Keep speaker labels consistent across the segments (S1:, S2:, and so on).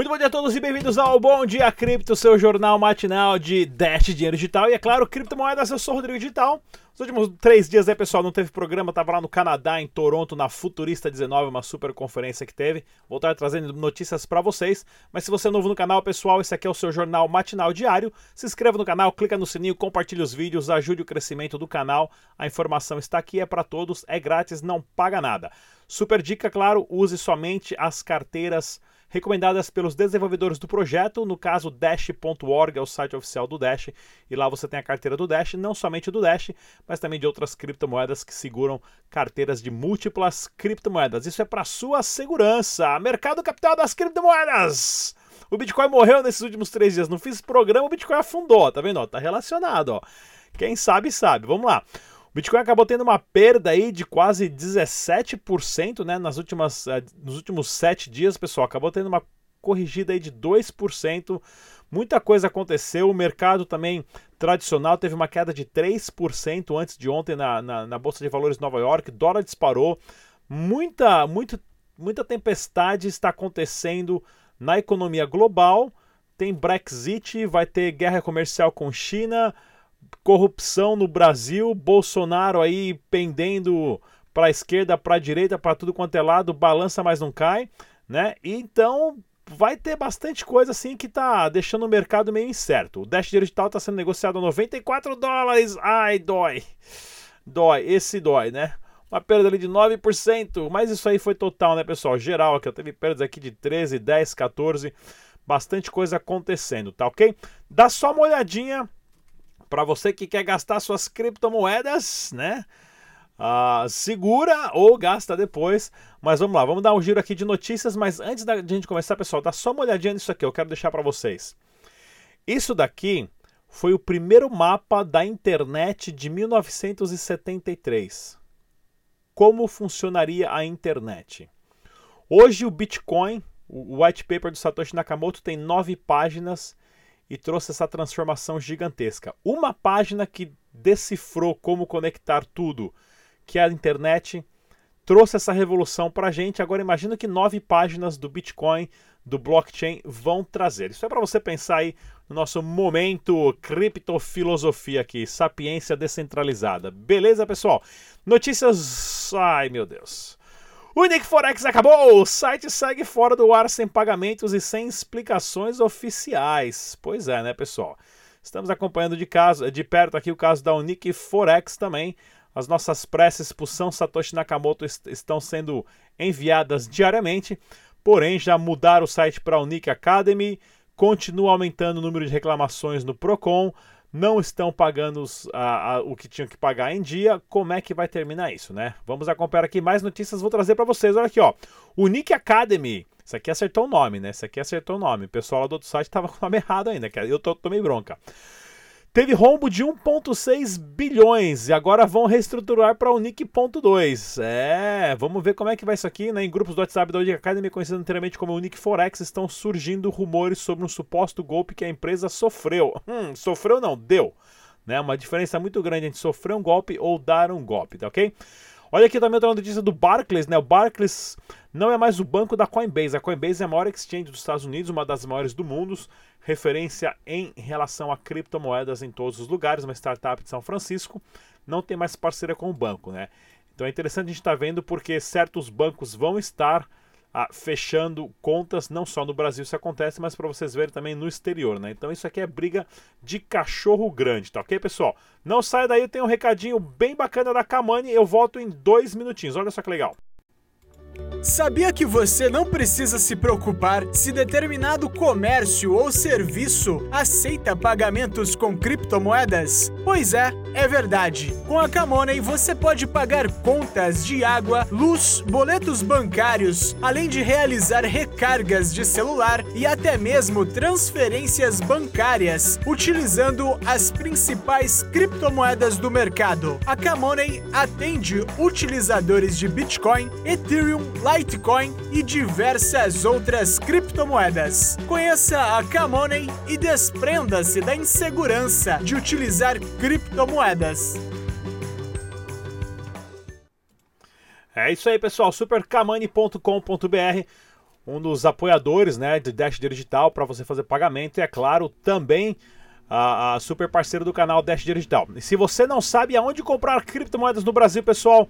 S1: Muito bom dia a todos e bem-vindos ao Bom Dia Cripto, seu jornal matinal de Dash Dinheiro Digital. E é claro, criptomoedas, eu sou o Rodrigo Digital. Os últimos três dias aí, pessoal, não teve programa, tava lá no Canadá, em Toronto, na Futurista 19, uma super conferência que teve. Vou estar trazendo notícias para vocês. Mas se você é novo no canal, pessoal, esse aqui é o seu jornal matinal diário. Se inscreva no canal, clica no sininho, compartilhe os vídeos, ajude o crescimento do canal. A informação está aqui, é para todos, é grátis, não paga nada. Super dica, claro, use somente as carteiras recomendadas pelos desenvolvedores do projeto, no caso Dash.org é o site oficial do Dash, e lá você tem a carteira do Dash, não somente do Dash, mas também de outras criptomoedas que seguram carteiras de múltiplas criptomoedas. Isso é para sua segurança. Mercado capital das criptomoedas. O Bitcoin morreu nesses últimos três dias. Não fiz programa, o Bitcoin afundou, tá vendo? Tá relacionado, ó. Quem sabe, sabe. Vamos lá. O Bitcoin acabou tendo uma perda aí de quase 17%, né, nas últimas, uh, nos últimos sete dias, pessoal. Acabou tendo uma corrigida aí de 2%. Muita coisa aconteceu. O mercado também tradicional teve uma queda de 3% antes de ontem na, na, na Bolsa de Valores de Nova York. Dólar disparou. Muita, muita, muita tempestade está acontecendo na economia global. Tem Brexit, vai ter guerra comercial com China corrupção no Brasil, Bolsonaro aí pendendo para a esquerda, para a direita, para tudo quanto é lado, balança, mas não cai, né? Então vai ter bastante coisa assim que tá deixando o mercado meio incerto. O Dash Digital está sendo negociado a 94 dólares. Ai, dói. Dói, esse dói, né? Uma perda ali de 9%, mas isso aí foi total, né, pessoal? Geral aqui, eu teve perdas aqui de 13, 10, 14, bastante coisa acontecendo, tá ok? Dá só uma olhadinha para você que quer gastar suas criptomoedas, né? Uh, segura ou gasta depois. Mas vamos lá, vamos dar um giro aqui de notícias. Mas antes da gente começar, pessoal, dá só uma olhadinha nisso aqui. Eu quero deixar para vocês. Isso daqui foi o primeiro mapa da internet de 1973. Como funcionaria a internet? Hoje o Bitcoin, o white paper do Satoshi Nakamoto tem nove páginas e trouxe essa transformação gigantesca. Uma página que decifrou como conectar tudo, que é a internet, trouxe essa revolução para a gente. Agora imagina que nove páginas do Bitcoin, do blockchain, vão trazer. Isso é para você pensar aí no nosso momento criptofilosofia aqui, sapiência descentralizada. Beleza, pessoal? Notícias. Ai, meu Deus. O Nick Forex acabou! O site segue fora do ar sem pagamentos e sem explicações oficiais. Pois é, né, pessoal? Estamos acompanhando de, caso, de perto aqui o caso da Unique Forex também. As nossas preces por São Satoshi Nakamoto est estão sendo enviadas diariamente, porém já mudaram o site para Unique Academy, continua aumentando o número de reclamações no Procon, não estão pagando os, a, a, o que tinham que pagar em dia. Como é que vai terminar isso, né? Vamos acompanhar aqui mais notícias, vou trazer para vocês. Olha aqui, ó. O Nick Academy. Isso aqui acertou o nome, né? Isso aqui acertou o nome. O pessoal lá do outro site estava com o nome errado ainda, eu tô, tomei bronca. Teve rombo de 1,6 bilhões e agora vão reestruturar para o Nick.2. É, vamos ver como é que vai isso aqui. Né? Em grupos do WhatsApp da Unique Academy, conhecido anteriormente como Unique Forex, estão surgindo rumores sobre um suposto golpe que a empresa sofreu. Hum, sofreu não, deu. Né? Uma diferença muito grande entre sofrer um golpe ou dar um golpe, tá ok? Olha aqui também outra notícia do Barclays, né? O Barclays não é mais o banco da Coinbase. A Coinbase é a maior exchange dos Estados Unidos, uma das maiores do mundo, referência em relação a criptomoedas em todos os lugares, uma startup de São Francisco, não tem mais parceria com o banco, né? Então é interessante a gente estar tá vendo porque certos bancos vão estar ah, fechando contas, não só no Brasil isso acontece, mas para vocês verem também no exterior, né? Então isso aqui é briga de cachorro grande, tá ok, pessoal? Não saia daí, tenho um recadinho bem bacana da Kamani, eu volto em dois minutinhos, olha só que legal.
S2: Sabia que você não precisa se preocupar se determinado comércio ou serviço aceita pagamentos com criptomoedas? Pois é, é verdade. Com a Camoney você pode pagar contas de água, luz, boletos bancários, além de realizar recargas de celular e até mesmo transferências bancárias, utilizando as principais criptomoedas do mercado. A Camoney atende utilizadores de Bitcoin, Ethereum, Litecoin e diversas outras criptomoedas. Conheça a Camoney e desprenda-se da insegurança de utilizar criptomoedas.
S1: É isso aí, pessoal. supercamani.com.br um dos apoiadores né, de Dash Digital para você fazer pagamento e, é claro, também a, a, super parceiro do canal Dash Digital. E se você não sabe aonde comprar criptomoedas no Brasil, pessoal,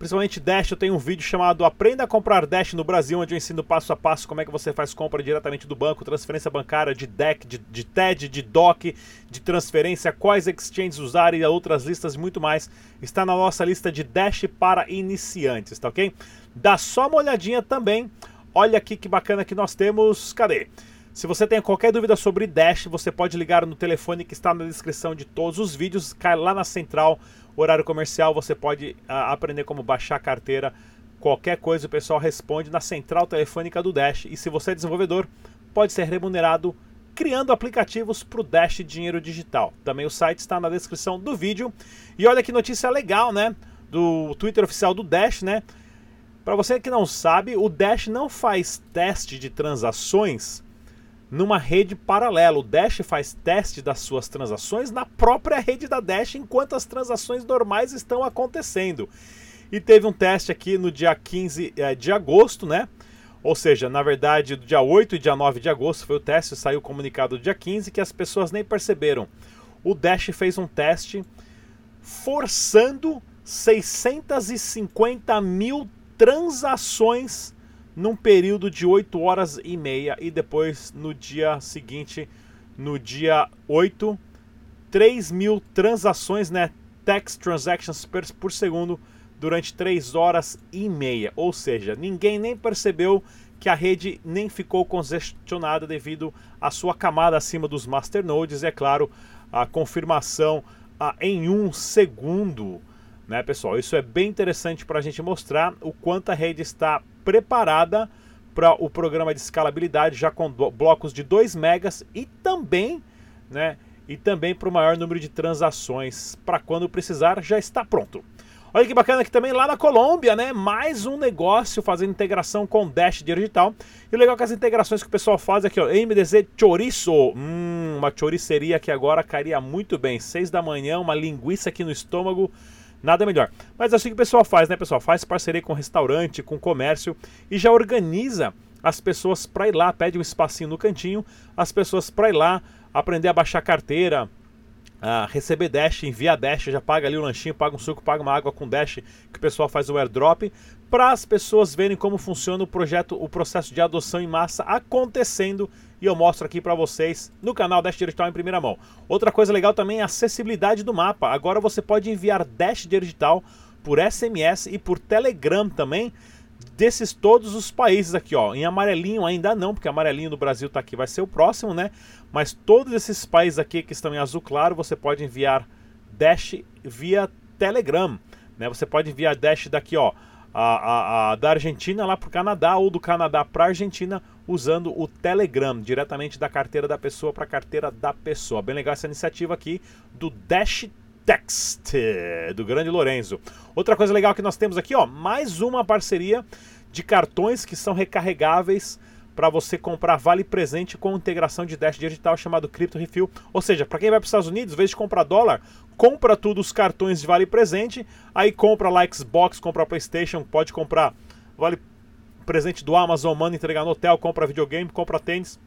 S1: principalmente Dash, eu tenho um vídeo chamado Aprenda a comprar Dash no Brasil, onde eu ensino passo a passo como é que você faz compra diretamente do banco, transferência bancária de DEC, de, de TED, de DOC, de transferência, quais exchanges usar e outras listas muito mais. Está na nossa lista de Dash para iniciantes, tá ok? Dá só uma olhadinha também. Olha aqui que bacana que nós temos. Cadê? Se você tem qualquer dúvida sobre Dash, você pode ligar no telefone que está na descrição de todos os vídeos. Cai lá na central, horário comercial, você pode uh, aprender como baixar a carteira. Qualquer coisa o pessoal responde na central telefônica do Dash. E se você é desenvolvedor, pode ser remunerado criando aplicativos para o Dash Dinheiro Digital. Também o site está na descrição do vídeo. E olha que notícia legal, né? Do Twitter oficial do Dash, né? Para você que não sabe, o Dash não faz teste de transações numa rede paralela. O Dash faz teste das suas transações na própria rede da Dash enquanto as transações normais estão acontecendo. E teve um teste aqui no dia 15 é, de agosto, né? Ou seja, na verdade, do dia 8 e dia 9 de agosto foi o teste, saiu o comunicado do dia 15 que as pessoas nem perceberam. O Dash fez um teste forçando 650 mil transações num período de 8 horas e meia e depois no dia seguinte, no dia 8, 3 mil transações, né, tax transactions per, por segundo durante 3 horas e meia. Ou seja, ninguém nem percebeu que a rede nem ficou congestionada devido à sua camada acima dos masternodes e, é claro, a confirmação a, em um segundo. Né, pessoal? Isso é bem interessante para a gente mostrar o quanto a rede está preparada para o programa de escalabilidade já com blocos de 2 megas e também, né, e também para o maior número de transações para quando precisar já está pronto. Olha que bacana aqui também lá na Colômbia, né? Mais um negócio fazendo integração com Dash Digital. E o legal é que as integrações que o pessoal faz aqui, ó, MDZ Chorizo. Hum, uma choriceria que agora cairia muito bem. 6 da manhã, uma linguiça aqui no estômago Nada melhor. Mas assim que o pessoal faz, né, pessoal? Faz parceria com restaurante, com comércio e já organiza as pessoas para ir lá, pede um espacinho no cantinho, as pessoas para ir lá, aprender a baixar carteira, a receber Dash, enviar Dash, já paga ali o lanchinho, paga um suco, paga uma água com Dash, que o pessoal faz o airdrop, para as pessoas verem como funciona o projeto, o processo de adoção em massa acontecendo e eu mostro aqui para vocês no canal Dash Digital em primeira mão. Outra coisa legal também é a acessibilidade do mapa. Agora você pode enviar Dash Digital por SMS e por Telegram também desses todos os países aqui, ó. Em amarelinho ainda não, porque amarelinho do Brasil está aqui, vai ser o próximo, né? Mas todos esses países aqui que estão em azul claro, você pode enviar Dash via Telegram, né? Você pode enviar Dash daqui, ó, a, a, a da Argentina lá para o Canadá ou do Canadá para Argentina usando o Telegram, diretamente da carteira da pessoa para a carteira da pessoa. Bem legal essa iniciativa aqui do Dash Text, do grande Lorenzo. Outra coisa legal que nós temos aqui, ó, mais uma parceria de cartões que são recarregáveis para você comprar vale presente com integração de Dash digital chamado Crypto Refill. Ou seja, para quem vai para os Estados Unidos, em vez de comprar dólar, compra tudo os cartões de vale presente, aí compra lá Xbox, compra PlayStation, pode comprar vale presente do Amazon, manda entregar no hotel, compra videogame, compra tênis,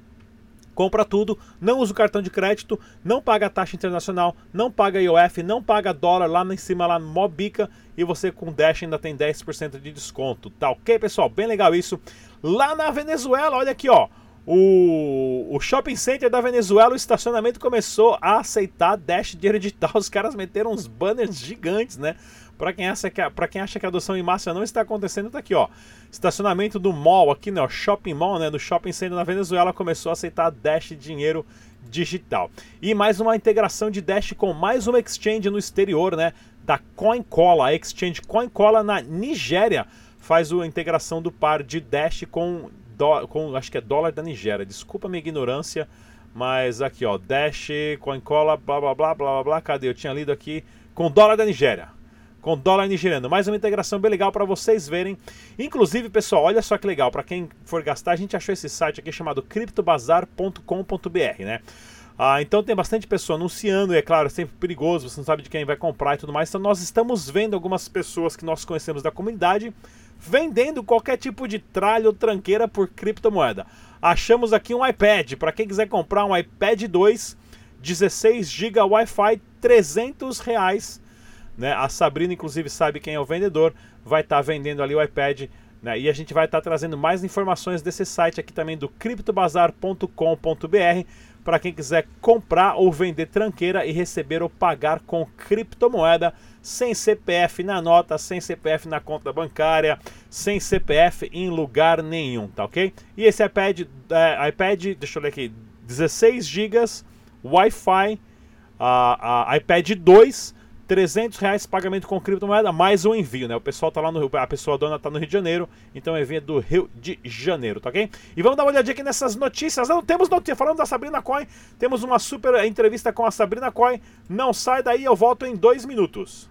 S1: compra tudo, não usa o cartão de crédito, não paga taxa internacional, não paga IOF, não paga dólar lá em cima, lá no Mobica, e você com Dash ainda tem 10% de desconto, tá ok, pessoal? Bem legal isso. Lá na Venezuela, olha aqui, ó, o, o shopping center da Venezuela, o estacionamento começou a aceitar Dash dinheiro digital, os caras meteram uns banners gigantes, né? Para quem, acha que a, quem acha que a adoção em massa não está acontecendo, tá aqui, ó. Estacionamento do mall, aqui, né? O shopping mall, né? Do shopping center na Venezuela começou a aceitar Dash dinheiro digital. E mais uma integração de Dash com mais uma exchange no exterior, né? Da CoinCola, a exchange CoinCola na Nigéria faz a integração do par de Dash com, do, com acho que é dólar da Nigéria. Desculpa minha ignorância, mas aqui, ó, Dash, CoinCola, blá blá blá blá blá. Cadê? Eu tinha lido aqui com dólar da Nigéria com dólar nigeriano. Mais uma integração bem legal para vocês verem. Inclusive, pessoal, olha só que legal, para quem for gastar, a gente achou esse site aqui chamado criptobazar.com.br, né? Ah, então tem bastante pessoa anunciando, e é claro, é sempre perigoso, você não sabe de quem vai comprar e tudo mais. Então nós estamos vendo algumas pessoas que nós conhecemos da comunidade vendendo qualquer tipo de tralha ou tranqueira por criptomoeda. Achamos aqui um iPad, para quem quiser comprar um iPad 2, 16 GB Wi-Fi, 300 reais. Né? A Sabrina, inclusive, sabe quem é o vendedor, vai estar tá vendendo ali o iPad. Né? E a gente vai estar tá trazendo mais informações desse site aqui também do criptobazar.com.br para quem quiser comprar ou vender tranqueira e receber ou pagar com criptomoeda sem CPF na nota, sem CPF na conta bancária, sem CPF em lugar nenhum, tá ok? E esse iPad, é, iPad deixa eu ler aqui, 16 GB, Wi-Fi, uh, uh, iPad 2 300 reais pagamento com criptomoeda mais o envio, né? O pessoal tá lá no Rio, a pessoa dona tá no Rio de Janeiro, então o envio é do Rio de Janeiro, tá ok? E vamos dar uma olhadinha aqui nessas notícias. Não temos notícia, falando da Sabrina Coin, temos uma super entrevista com a Sabrina Coin. Não sai daí, eu volto em dois minutos.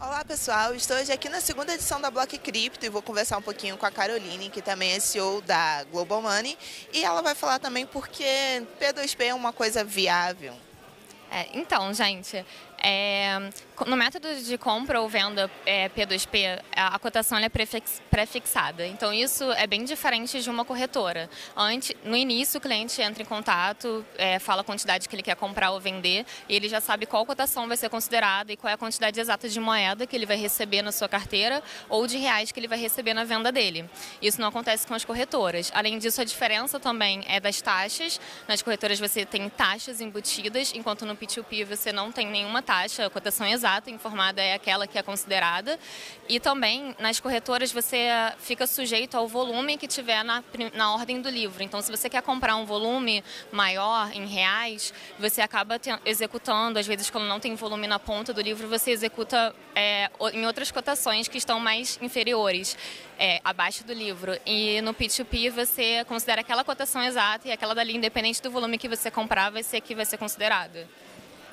S3: Olá pessoal, estou hoje aqui na segunda edição da Block Cripto e vou conversar um pouquinho com a Caroline, que também é CEO da Global Money, e ela vai falar também porque P2P é uma coisa viável.
S4: É, então, gente, And. No método de compra ou venda é, P2P, a, cotação é pré-fixada. Então, isso é bem diferente de uma corretora. Antes, no início, o cliente entra em contato, é, fala a quantidade que ele quer comprar ou vender, e ele já sabe qual cotação vai ser considerada e qual é a quantidade exata de moeda que ele vai receber na sua carteira ou de reais que ele vai receber na venda dele. Isso não acontece com as corretoras. Além disso, a diferença também é das taxas. Nas corretoras você tem taxas embutidas, enquanto no P2P você não tem nenhuma taxa, a cotação exata informada é aquela que é considerada. E também nas corretoras você fica sujeito ao volume que tiver na, na ordem do livro. Então, se você quer comprar um volume maior em reais, você acaba te, executando, às vezes quando não tem volume na ponta do livro, você executa é, em outras cotações que estão mais inferiores. É, abaixo do livro. E no P2P você considera aquela cotação exata e aquela dali, independente do volume que você comprar, vai ser que vai ser considerada.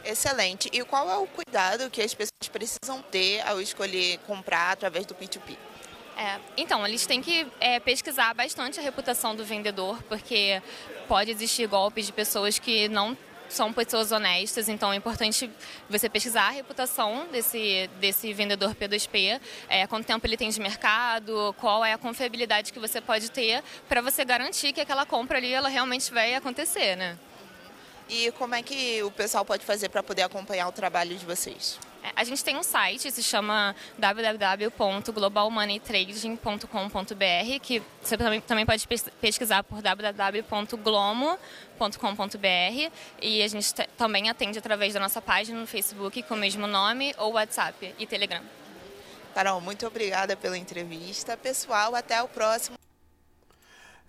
S3: Excelente. E qual é o cuidado que as pessoas precisam ter ao escolher comprar através do P2P?
S4: É, então, eles têm que é, pesquisar bastante a reputação do vendedor, porque pode existir golpes de pessoas que não são pessoas honestas, então é importante você pesquisar a reputação desse, desse vendedor P2P, é, quanto tempo ele tem de mercado, qual é a confiabilidade que você pode ter para você garantir que aquela compra ali ela realmente vai acontecer, né?
S3: E como é que o pessoal pode fazer para poder acompanhar o trabalho de vocês?
S4: É, a gente tem um site, se chama www.globalmoneytrading.com.br, que você também pode pesquisar por www.glomo.com.br e a gente também atende através da nossa página no Facebook com o mesmo nome ou WhatsApp e Telegram.
S3: Carol, muito obrigada pela entrevista. Pessoal, até o próximo.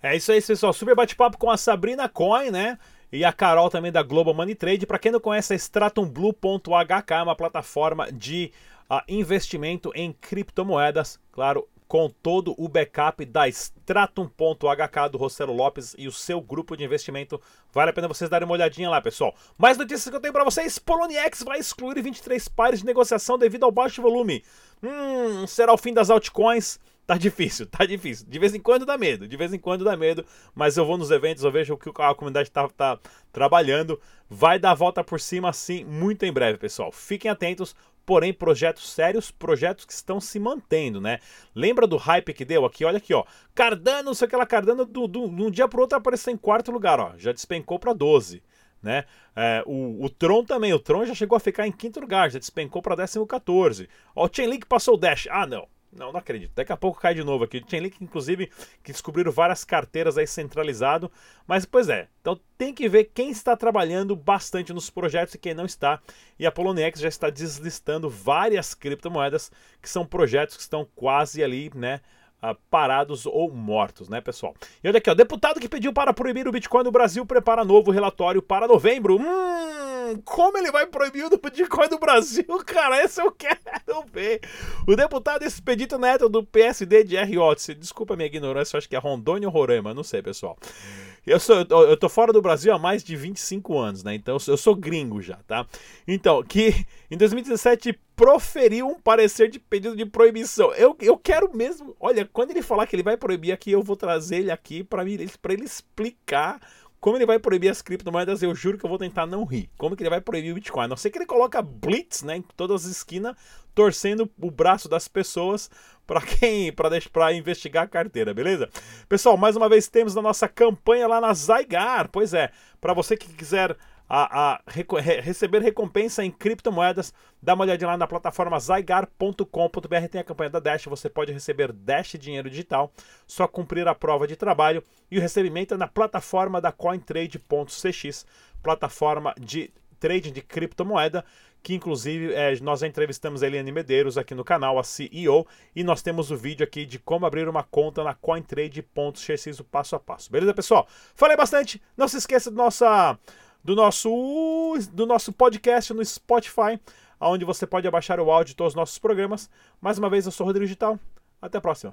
S1: É isso aí, pessoal. Super bate-papo com a Sabrina Coin, né? E a Carol também da Global Money Trade. Para quem não conhece, a StratumBlue.hk é uma plataforma de uh, investimento em criptomoedas. Claro, com todo o backup da Stratum.hk do Rossello Lopes e o seu grupo de investimento. Vale a pena vocês darem uma olhadinha lá, pessoal. Mais notícias que eu tenho para vocês: Poloniex vai excluir 23 pares de negociação devido ao baixo volume. Hum, será o fim das altcoins? Tá difícil, tá difícil. De vez em quando dá medo, de vez em quando dá medo, mas eu vou nos eventos, eu vejo o que a comunidade tá, tá trabalhando. Vai dar a volta por cima sim, muito em breve, pessoal. Fiquem atentos, porém projetos sérios, projetos que estão se mantendo, né? Lembra do hype que deu aqui? Olha aqui, ó. Cardano, sei que ela Cardano do, do, de um dia pro outro apareceu em quarto lugar, ó. Já despencou para 12. Né? É, o, o, Tron também, o Tron já chegou a ficar em quinto lugar, já despencou para décimo 14. Ó, o Chainlink passou o Dash. Ah, não. Não, não acredito. Daqui a pouco cai de novo aqui. Tem link, inclusive, que descobriram várias carteiras aí centralizado. Mas, pois é. Então tem que ver quem está trabalhando bastante nos projetos e quem não está. E a Poloniex já está deslistando várias criptomoedas que são projetos que estão quase ali, né? Uh, parados ou mortos, né, pessoal? E olha aqui, ó, deputado que pediu para proibir o Bitcoin no Brasil prepara novo relatório para novembro. Hum, como ele vai proibir o Bitcoin no Brasil, cara? Esse eu quero ver. O deputado Expedito Neto do PSD de R. Odyssey, desculpa a minha ignorância, acho que é Rondônia ou Roraima, não sei, pessoal. Eu, sou, eu tô fora do Brasil há mais de 25 anos, né? Então eu sou gringo já, tá? Então, que em 2017 proferiu um parecer de pedido de proibição. Eu, eu quero mesmo. Olha, quando ele falar que ele vai proibir aqui, eu vou trazer ele aqui para ele explicar Como ele vai proibir as criptomoedas? Eu juro que eu vou tentar não rir. Como que ele vai proibir o Bitcoin? A não ser que ele coloca blitz, né, em todas as esquinas, torcendo o braço das pessoas para quem para investigar a carteira, beleza? Pessoal, mais uma vez temos a nossa campanha lá na Zygar. Pois é, para você que quiser a, a re, receber recompensa em criptomoedas, dá uma olhadinha lá na plataforma zygar.com.br, tem a campanha da Dash, você pode receber Dash dinheiro digital, só cumprir a prova de trabalho e o recebimento é na plataforma da cointrade.cx, plataforma de trading de criptomoeda, que inclusive é, nós entrevistamos a Eliane Medeiros aqui no canal, a CEO, e nós temos o vídeo aqui de como abrir uma conta na cointrade.cx, o passo a passo. Beleza, pessoal? Falei bastante, não se esqueça do nossa do nosso, do nosso podcast no Spotify, onde você pode abaixar o áudio de todos os nossos programas. Mais uma vez, eu sou o Rodrigo Digital. Até a próxima.